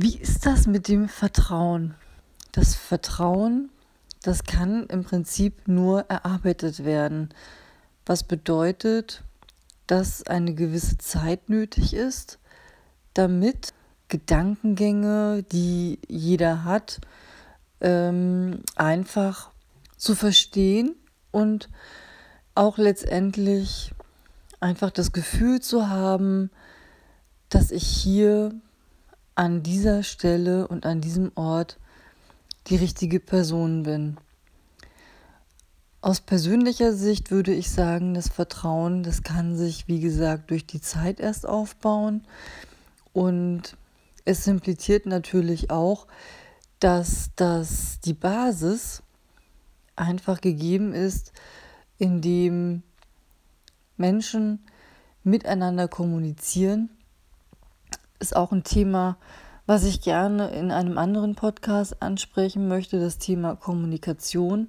Wie ist das mit dem Vertrauen? Das Vertrauen, das kann im Prinzip nur erarbeitet werden, was bedeutet, dass eine gewisse Zeit nötig ist, damit Gedankengänge, die jeder hat, ähm, einfach zu verstehen und auch letztendlich einfach das Gefühl zu haben, dass ich hier an dieser Stelle und an diesem Ort die richtige Person bin. Aus persönlicher Sicht würde ich sagen, das Vertrauen, das kann sich, wie gesagt, durch die Zeit erst aufbauen. Und es impliziert natürlich auch, dass das die Basis einfach gegeben ist, indem Menschen miteinander kommunizieren. Ist auch ein Thema, was ich gerne in einem anderen Podcast ansprechen möchte, das Thema Kommunikation.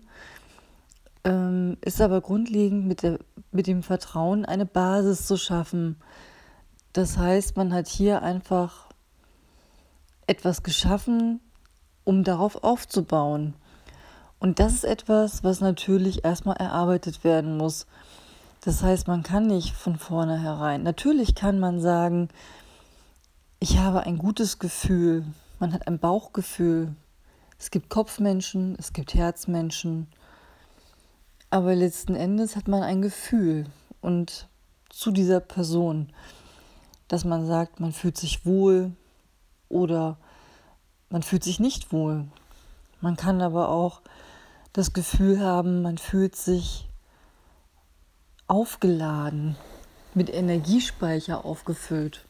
Ähm, ist aber grundlegend mit, der, mit dem Vertrauen eine Basis zu schaffen. Das heißt, man hat hier einfach etwas geschaffen, um darauf aufzubauen. Und das ist etwas, was natürlich erstmal erarbeitet werden muss. Das heißt, man kann nicht von vornherein. Natürlich kann man sagen, ich habe ein gutes Gefühl, man hat ein Bauchgefühl. Es gibt Kopfmenschen, es gibt Herzmenschen. Aber letzten Endes hat man ein Gefühl und zu dieser Person, dass man sagt, man fühlt sich wohl oder man fühlt sich nicht wohl. Man kann aber auch das Gefühl haben, man fühlt sich aufgeladen, mit Energiespeicher aufgefüllt.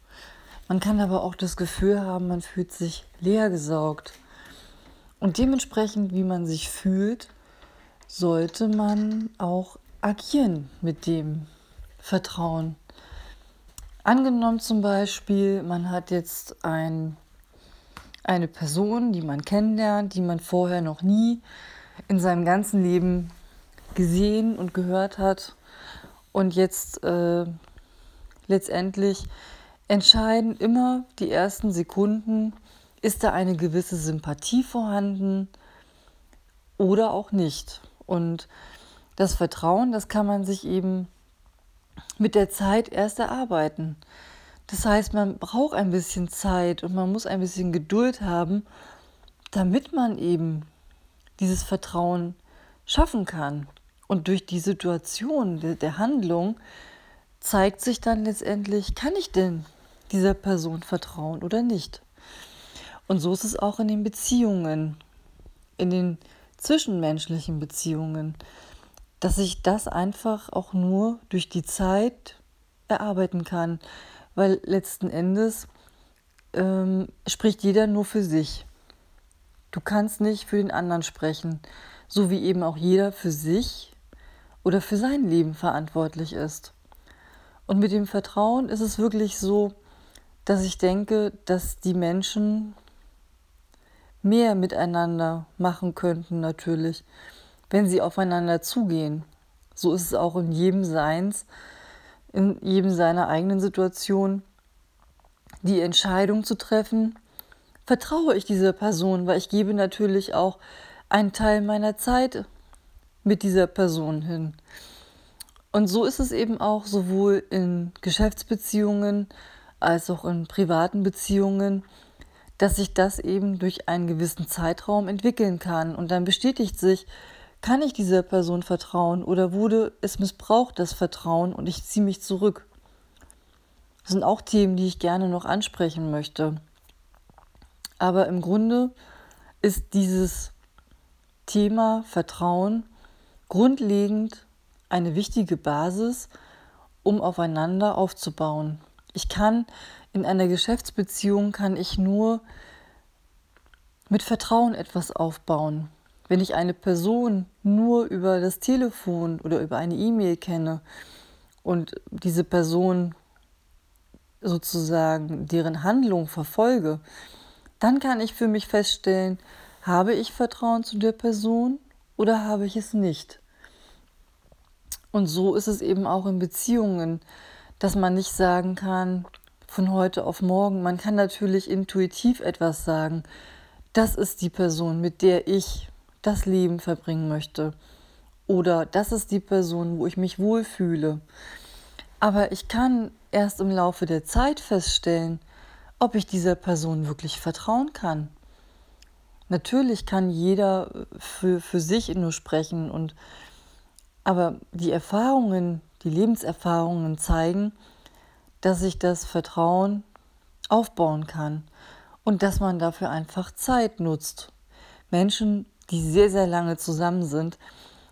Man kann aber auch das Gefühl haben, man fühlt sich leer gesaugt. Und dementsprechend, wie man sich fühlt, sollte man auch agieren mit dem Vertrauen. Angenommen zum Beispiel, man hat jetzt ein, eine Person, die man kennenlernt, die man vorher noch nie in seinem ganzen Leben gesehen und gehört hat. Und jetzt äh, letztendlich entscheiden immer die ersten Sekunden, ist da eine gewisse Sympathie vorhanden oder auch nicht. Und das Vertrauen, das kann man sich eben mit der Zeit erst erarbeiten. Das heißt, man braucht ein bisschen Zeit und man muss ein bisschen Geduld haben, damit man eben dieses Vertrauen schaffen kann. Und durch die Situation der, Handlung zeigt sich dann letztendlich, kann ich denn dieser Person vertrauen oder nicht? Und so ist es auch in den Beziehungen, in den zwischenmenschlichen Beziehungen, dass ich das einfach auch nur durch die Zeit erarbeiten kann, weil letzten Endes ähm, spricht jeder nur für sich. Du kannst nicht für den anderen sprechen, so wie eben auch jeder für sich oder für sein Leben verantwortlich ist. Und mit dem Vertrauen ist es wirklich so, dass ich denke, dass die Menschen mehr miteinander machen könnten natürlich, wenn sie aufeinander zugehen. So ist es auch in jedem Seins, in jedem seiner eigenen Situation, die Entscheidung zu treffen, vertraue ich dieser Person, weil ich gebe natürlich auch einen Teil meiner Zeit mit dieser Person hin. Und so ist es eben auch sowohl in Geschäftsbeziehungen als auch in privaten Beziehungen, dass sich das eben durch einen gewissen Zeitraum entwickeln kann. Und dann bestätigt sich, kann ich dieser Person vertrauen oder wurde es missbraucht, das Vertrauen, und ich ziehe mich zurück. Das sind auch Themen, die ich gerne noch ansprechen möchte. Aber im Grunde ist dieses Thema Vertrauen grundlegend eine wichtige Basis, um aufeinander aufzubauen. Ich kann in einer Geschäftsbeziehung kann ich nur mit Vertrauen etwas aufbauen. Wenn ich eine Person nur über das Telefon oder über eine E-Mail kenne und diese Person sozusagen deren Handlung verfolge, dann kann ich für mich feststellen, habe ich Vertrauen zu der Person oder habe ich es nicht. Und so ist es eben auch in Beziehungen, dass man nicht sagen kann, von heute auf morgen. Man kann natürlich intuitiv etwas sagen. Das ist die Person, mit der ich das Leben verbringen möchte. Oder das ist die Person, wo ich mich wohlfühle. Aber ich kann erst im Laufe der Zeit feststellen, ob ich dieser Person wirklich vertrauen kann. Natürlich kann jeder für, für sich nur sprechen und aber die Erfahrungen, die Lebenserfahrungen zeigen, dass ich das Vertrauen aufbauen kann und dass man dafür einfach Zeit nutzt. Menschen, die sehr, sehr lange zusammen sind,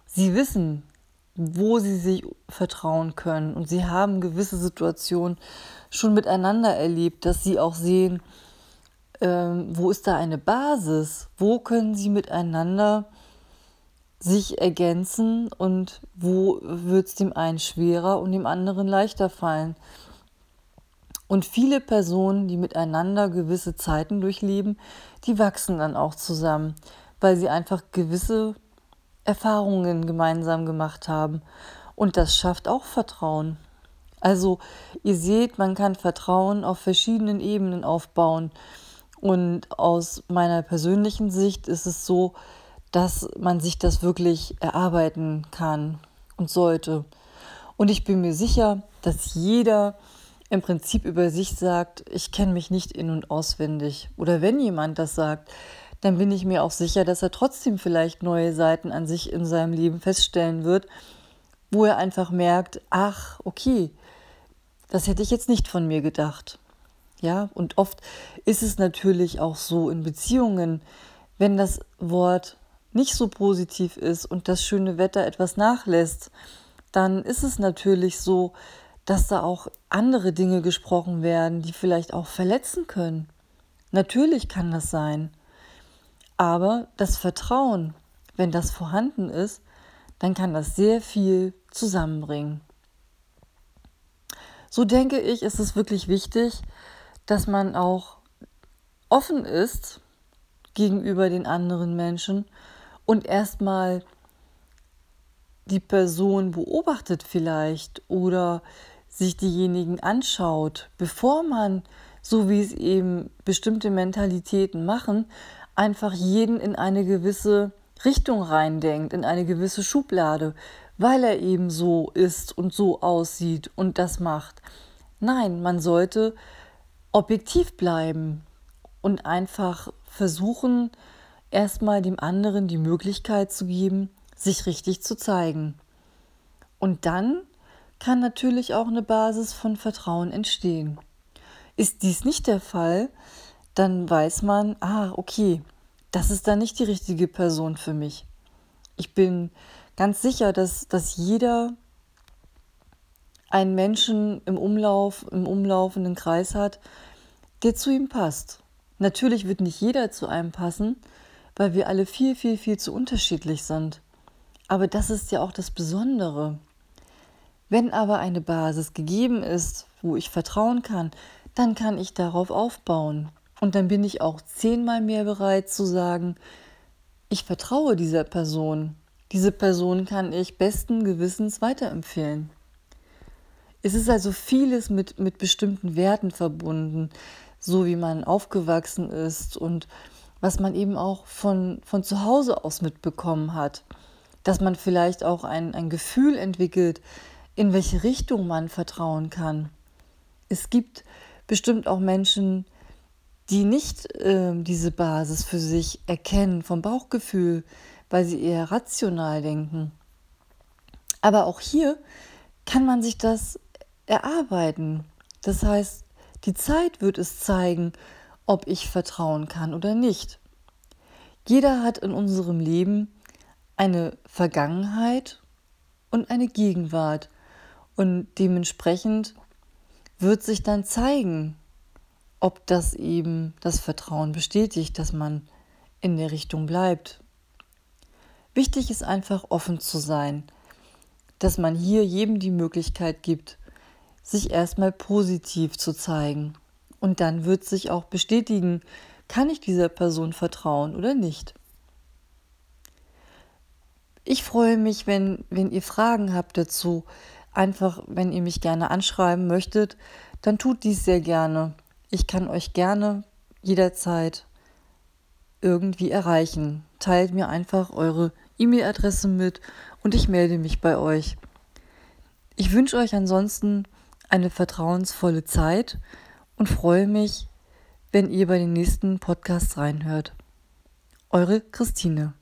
sie wissen, wo sie sich vertrauen können und sie haben gewisse Situationen schon miteinander erlebt, dass sie auch sehen, ähm, wo ist da eine Basis, wo können sie miteinander sich ergänzen und wo wird es dem einen schwerer und dem anderen leichter fallen. Und viele Personen, die miteinander gewisse Zeiten durchleben, die wachsen dann auch zusammen, weil sie einfach gewisse Erfahrungen gemeinsam gemacht haben. Und das schafft auch Vertrauen. Also ihr seht, man kann Vertrauen auf verschiedenen Ebenen aufbauen. Und aus meiner persönlichen Sicht ist es so, dass man sich das wirklich erarbeiten kann und sollte. Und ich bin mir sicher, dass jeder im Prinzip über sich sagt, ich kenne mich nicht in und auswendig. Oder wenn jemand das sagt, dann bin ich mir auch sicher, dass er trotzdem vielleicht neue Seiten an sich in seinem Leben feststellen wird, wo er einfach merkt, ach, okay, das hätte ich jetzt nicht von mir gedacht. Ja, und oft ist es natürlich auch so in Beziehungen, wenn das Wort nicht so positiv ist und das schöne Wetter etwas nachlässt, dann ist es natürlich so, dass da auch andere Dinge gesprochen werden, die vielleicht auch verletzen können. Natürlich kann das sein. Aber das Vertrauen, wenn das vorhanden ist, dann kann das sehr viel zusammenbringen. So denke ich, ist es wirklich wichtig, dass man auch offen ist gegenüber den anderen Menschen und erstmal die Person beobachtet vielleicht oder sich diejenigen anschaut, bevor man, so wie es eben bestimmte Mentalitäten machen, einfach jeden in eine gewisse Richtung reindenkt, in eine gewisse Schublade, weil er eben so ist und so aussieht und das macht. Nein, man sollte objektiv bleiben und einfach versuchen, erstmal dem anderen die Möglichkeit zu geben, sich richtig zu zeigen. Und dann kann natürlich auch eine Basis von Vertrauen entstehen. Ist dies nicht der Fall, dann weiß man, ah, okay, das ist dann nicht die richtige Person für mich. Ich bin ganz sicher, dass, dass jeder einen Menschen im Umlauf, im umlaufenden Kreis hat, der zu ihm passt. Natürlich wird nicht jeder zu einem passen, weil wir alle viel, viel, viel zu unterschiedlich sind. Aber das ist ja auch das Besondere. Wenn aber eine Basis gegeben ist, wo ich vertrauen kann, dann kann ich darauf aufbauen. Und dann bin ich auch zehnmal mehr bereit zu sagen, ich vertraue dieser Person. Diese Person kann ich besten Gewissens weiterempfehlen. Es ist also vieles mit, mit bestimmten Werten verbunden, so wie man aufgewachsen ist und was man eben auch von, von zu Hause aus mitbekommen hat. Dass man vielleicht auch ein, ein Gefühl entwickelt, in welche Richtung man vertrauen kann. Es gibt bestimmt auch Menschen, die nicht äh, diese Basis für sich erkennen vom Bauchgefühl, weil sie eher rational denken. Aber auch hier kann man sich das erarbeiten. Das heißt, die Zeit wird es zeigen, ob ich vertrauen kann oder nicht. Jeder hat in unserem Leben eine Vergangenheit und eine Gegenwart und dementsprechend wird sich dann zeigen, ob das eben das Vertrauen bestätigt, dass man in der Richtung bleibt. Wichtig ist einfach offen zu sein, dass man hier jedem die Möglichkeit gibt, sich erstmal positiv zu zeigen. Und dann wird sich auch bestätigen, kann ich dieser Person vertrauen oder nicht. Ich freue mich, wenn, wenn ihr Fragen habt dazu. Einfach, wenn ihr mich gerne anschreiben möchtet, dann tut dies sehr gerne. Ich kann euch gerne jederzeit irgendwie erreichen. Teilt mir einfach eure E-Mail-Adresse mit und ich melde mich bei euch. Ich wünsche euch ansonsten eine vertrauensvolle Zeit und freue mich, wenn ihr bei den nächsten Podcasts reinhört. Eure Christine.